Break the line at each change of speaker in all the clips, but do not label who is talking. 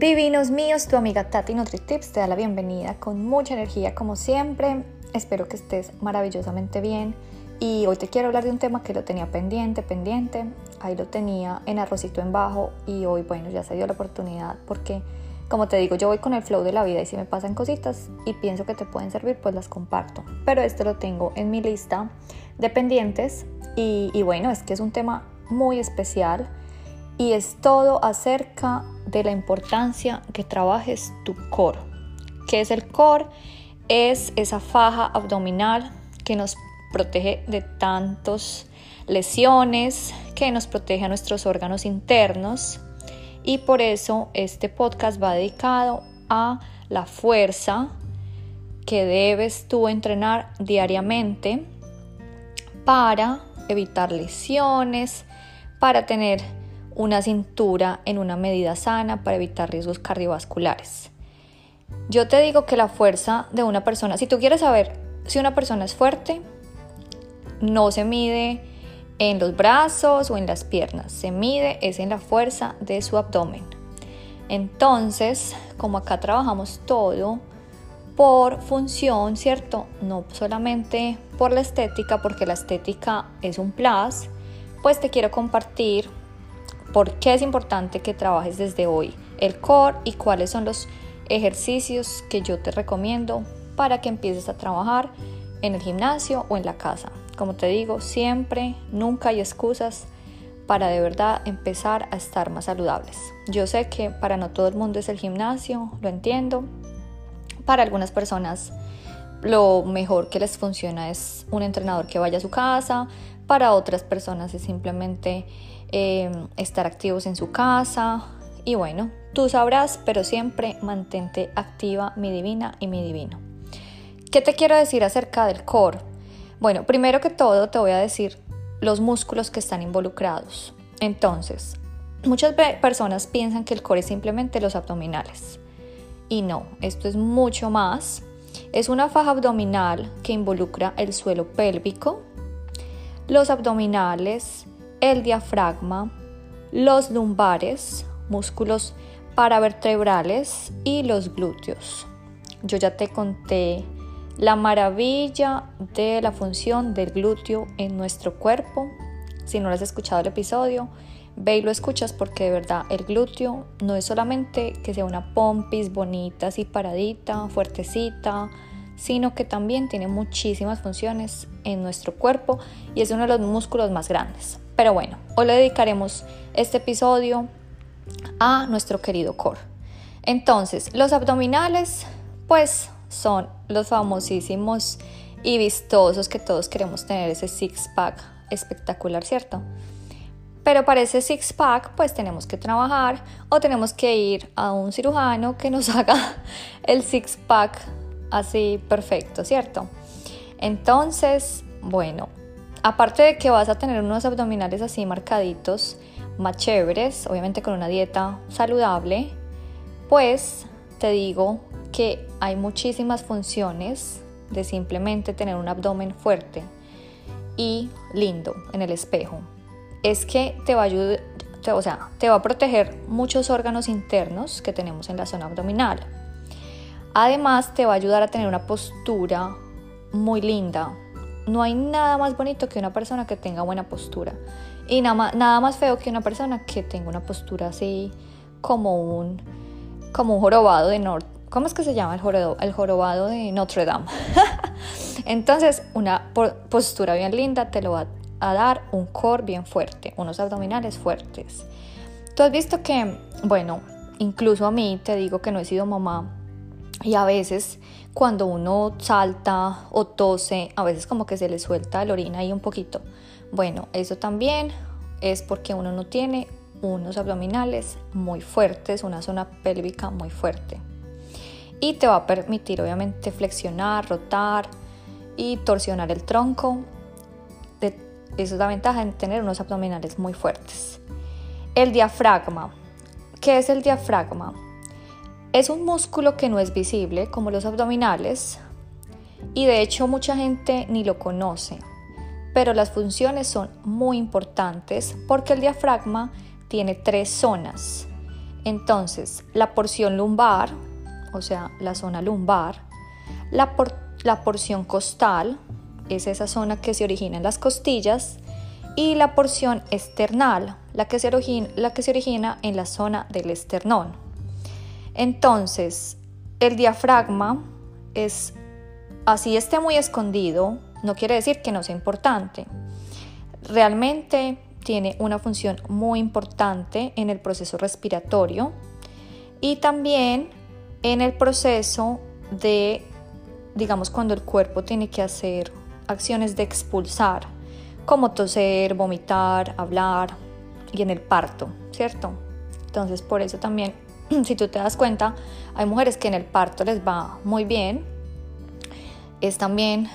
Divinos míos, tu amiga Tati NutriTips te da la bienvenida con mucha energía como siempre. Espero que estés maravillosamente bien y hoy te quiero hablar de un tema que lo tenía pendiente, pendiente. Ahí lo tenía en arrocito en bajo y hoy bueno ya se dio la oportunidad porque como te digo yo voy con el flow de la vida y si me pasan cositas y pienso que te pueden servir pues las comparto. Pero este lo tengo en mi lista de pendientes y bueno es que es un tema muy especial y es todo acerca de la importancia que trabajes tu core. ¿Qué es el core? Es esa faja abdominal que nos protege de tantas lesiones, que nos protege a nuestros órganos internos y por eso este podcast va dedicado a la fuerza que debes tú entrenar diariamente para evitar lesiones, para tener una cintura en una medida sana para evitar riesgos cardiovasculares. Yo te digo que la fuerza de una persona, si tú quieres saber si una persona es fuerte, no se mide en los brazos o en las piernas, se mide es en la fuerza de su abdomen. Entonces, como acá trabajamos todo por función, ¿cierto? No solamente por la estética, porque la estética es un plus, pues te quiero compartir por qué es importante que trabajes desde hoy el core y cuáles son los ejercicios que yo te recomiendo para que empieces a trabajar en el gimnasio o en la casa. Como te digo, siempre, nunca hay excusas para de verdad empezar a estar más saludables. Yo sé que para no todo el mundo es el gimnasio, lo entiendo. Para algunas personas lo mejor que les funciona es un entrenador que vaya a su casa, para otras personas es simplemente Em, estar activos en su casa y bueno, tú sabrás, pero siempre mantente activa, mi divina y mi divino. ¿Qué te quiero decir acerca del core? Bueno, primero que todo te voy a decir los músculos que están involucrados. Entonces, muchas personas piensan que el core es simplemente los abdominales. Y no, esto es mucho más. Es una faja abdominal que involucra el suelo pélvico, los abdominales, el diafragma, los lumbares, músculos paravertebrales y los glúteos. Yo ya te conté la maravilla de la función del glúteo en nuestro cuerpo. Si no lo has escuchado el episodio, ve y lo escuchas porque de verdad el glúteo no es solamente que sea una pompis bonita, así paradita, fuertecita, sino que también tiene muchísimas funciones en nuestro cuerpo y es uno de los músculos más grandes. Pero bueno, hoy le dedicaremos este episodio a nuestro querido core. Entonces, los abdominales, pues son los famosísimos y vistosos que todos queremos tener ese six pack espectacular, ¿cierto? Pero para ese six pack, pues tenemos que trabajar o tenemos que ir a un cirujano que nos haga el six pack así perfecto, ¿cierto? Entonces, bueno, aparte de que vas a tener unos abdominales así marcaditos, más chéveres, obviamente con una dieta saludable, pues te digo que hay muchísimas funciones de simplemente tener un abdomen fuerte y lindo en el espejo. Es que te va a ayudar, o sea, te va a proteger muchos órganos internos que tenemos en la zona abdominal. Además, te va a ayudar a tener una postura muy linda, no hay nada más bonito que una persona que tenga buena postura. Y nada, nada más feo que una persona que tenga una postura así como un, como un jorobado de Norte. ¿Cómo es que se llama el jorobado? El jorobado de Notre Dame. Entonces, una postura bien linda te lo va a dar un core bien fuerte, unos abdominales fuertes. Tú has visto que, bueno, incluso a mí te digo que no he sido mamá y a veces cuando uno salta o tose, a veces como que se le suelta la orina ahí un poquito. Bueno, eso también es porque uno no tiene unos abdominales muy fuertes, una zona pélvica muy fuerte. Y te va a permitir obviamente flexionar, rotar y torsionar el tronco. Esa es la ventaja de tener unos abdominales muy fuertes. El diafragma. ¿Qué es el diafragma? Es un músculo que no es visible como los abdominales y de hecho mucha gente ni lo conoce, pero las funciones son muy importantes porque el diafragma tiene tres zonas. Entonces, la porción lumbar, o sea, la zona lumbar, la, la porción costal, es esa zona que se origina en las costillas, y la porción esternal, la que se la que se origina en la zona del esternón. Entonces, el diafragma es, así esté muy escondido, no quiere decir que no sea importante. Realmente tiene una función muy importante en el proceso respiratorio y también en el proceso de, digamos, cuando el cuerpo tiene que hacer acciones de expulsar, como toser, vomitar, hablar y en el parto, ¿cierto? Entonces por eso también, si tú te das cuenta, hay mujeres que en el parto les va muy bien, es también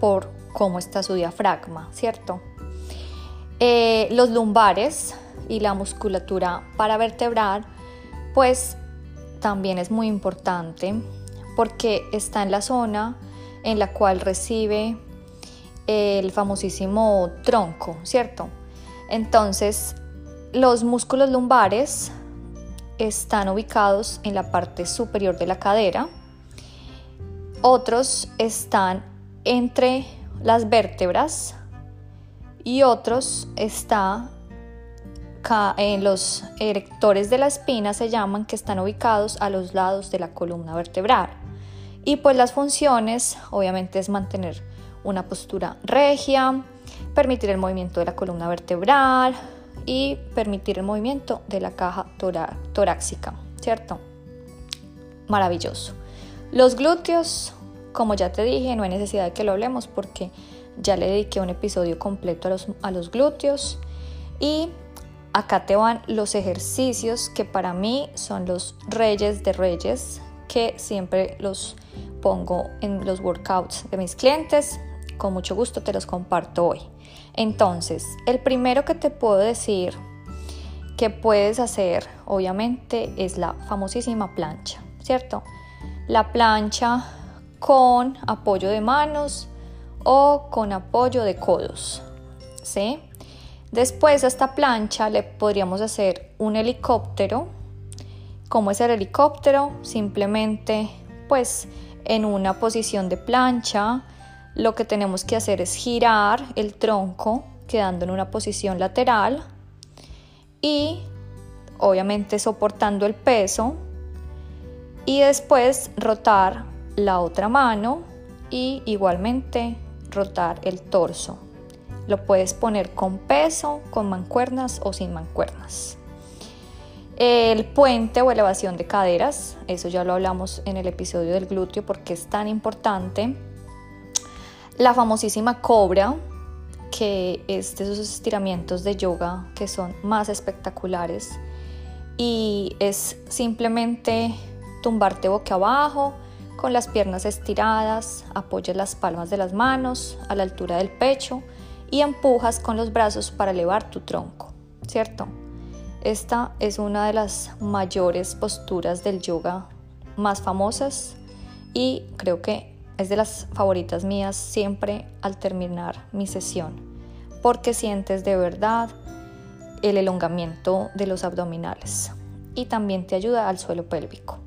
por cómo está su diafragma, ¿cierto? Eh, los lumbares y la musculatura para vertebrar, pues también es muy importante porque está en la zona en la cual recibe el famosísimo tronco, ¿cierto? Entonces, los músculos lumbares están ubicados en la parte superior de la cadera, otros están entre las vértebras y otros está en los erectores de la espina se llaman que están ubicados a los lados de la columna vertebral. Y pues las funciones obviamente es mantener una postura regia, permitir el movimiento de la columna vertebral y permitir el movimiento de la caja torácica, ¿cierto? Maravilloso. Los glúteos, como ya te dije, no hay necesidad de que lo hablemos porque ya le dediqué un episodio completo a los, a los glúteos y acá te van los ejercicios que para mí son los reyes de reyes que siempre los pongo en los workouts de mis clientes con mucho gusto te los comparto hoy. Entonces, el primero que te puedo decir que puedes hacer, obviamente, es la famosísima plancha, ¿cierto? La plancha con apoyo de manos o con apoyo de codos, ¿sí? Después a esta plancha le podríamos hacer un helicóptero. ¿Cómo es el helicóptero? Simplemente, pues, en una posición de plancha, lo que tenemos que hacer es girar el tronco quedando en una posición lateral y obviamente soportando el peso y después rotar la otra mano y igualmente rotar el torso. Lo puedes poner con peso, con mancuernas o sin mancuernas. El puente o elevación de caderas, eso ya lo hablamos en el episodio del glúteo porque es tan importante la famosísima cobra, que es de esos estiramientos de yoga que son más espectaculares y es simplemente tumbarte boca abajo con las piernas estiradas, apoyas las palmas de las manos a la altura del pecho y empujas con los brazos para elevar tu tronco, ¿cierto? Esta es una de las mayores posturas del yoga más famosas y creo que es de las favoritas mías siempre al terminar mi sesión, porque sientes de verdad el elongamiento de los abdominales y también te ayuda al suelo pélvico.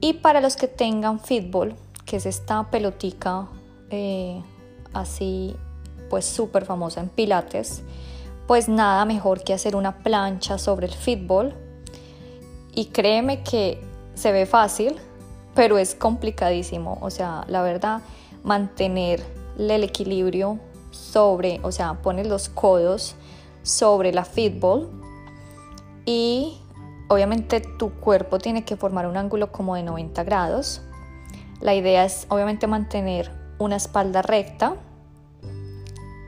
Y para los que tengan fútbol, que es esta pelotica eh, así pues súper famosa en pilates, pues nada mejor que hacer una plancha sobre el fútbol y créeme que se ve fácil, pero es complicadísimo. O sea, la verdad, mantener el equilibrio sobre, o sea, pones los codos sobre la fitball y obviamente tu cuerpo tiene que formar un ángulo como de 90 grados. La idea es obviamente mantener una espalda recta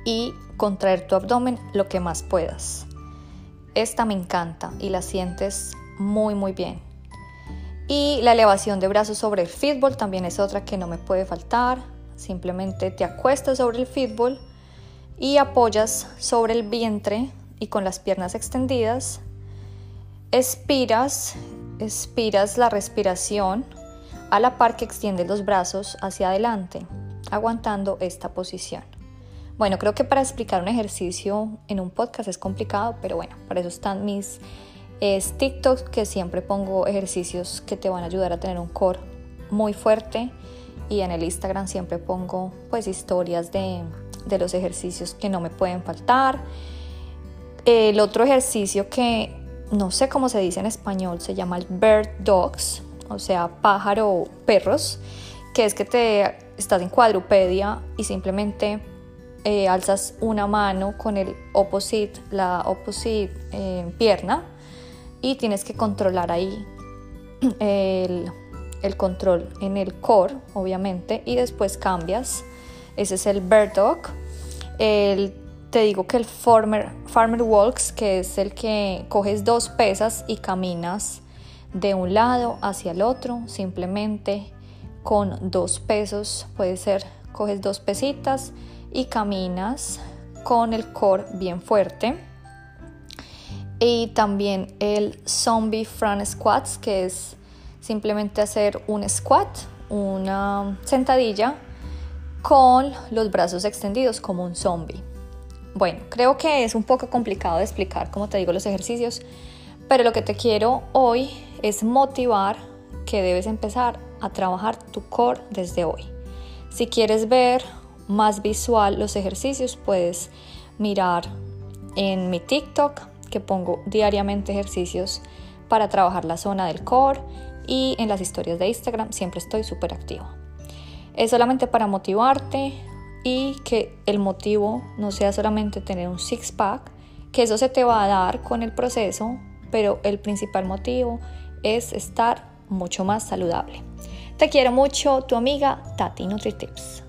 y contraer tu abdomen lo que más puedas. Esta me encanta y la sientes muy muy bien. Y la elevación de brazos sobre el fútbol también es otra que no me puede faltar. Simplemente te acuestas sobre el fútbol y apoyas sobre el vientre y con las piernas extendidas. Expiras, expiras la respiración a la par que extiendes los brazos hacia adelante, aguantando esta posición. Bueno, creo que para explicar un ejercicio en un podcast es complicado, pero bueno, para eso están mis es TikTok, que siempre pongo ejercicios que te van a ayudar a tener un core muy fuerte. Y en el Instagram siempre pongo pues historias de, de los ejercicios que no me pueden faltar. El otro ejercicio que no sé cómo se dice en español, se llama el bird dogs, o sea, pájaro perros, que es que te estás en cuadrupedia y simplemente eh, alzas una mano con el opposite, la opposite eh, pierna y tienes que controlar ahí el, control en el core, obviamente, y después cambias. Ese es el dog. El te digo que el farmer, farmer walks, que es el que coges dos pesas y caminas de un lado hacia el otro, simplemente con dos pesos, puede ser, coges dos pesitas y caminas con el core bien fuerte. Y también el zombie front squats, que es simplemente hacer un squat, una sentadilla con los brazos extendidos como un zombie. Bueno, creo que es un poco complicado de explicar, como te digo, los ejercicios, pero lo que te quiero hoy es motivar que debes empezar a trabajar tu core desde hoy. Si quieres ver más visual los ejercicios, puedes mirar en mi TikTok que pongo diariamente ejercicios para trabajar la zona del core y en las historias de Instagram siempre estoy súper activo. Es solamente para motivarte, y que el motivo no sea solamente tener un six-pack, que eso se te va a dar con el proceso, pero el principal motivo es estar mucho más saludable. Te quiero mucho, tu amiga Tati NutriTips.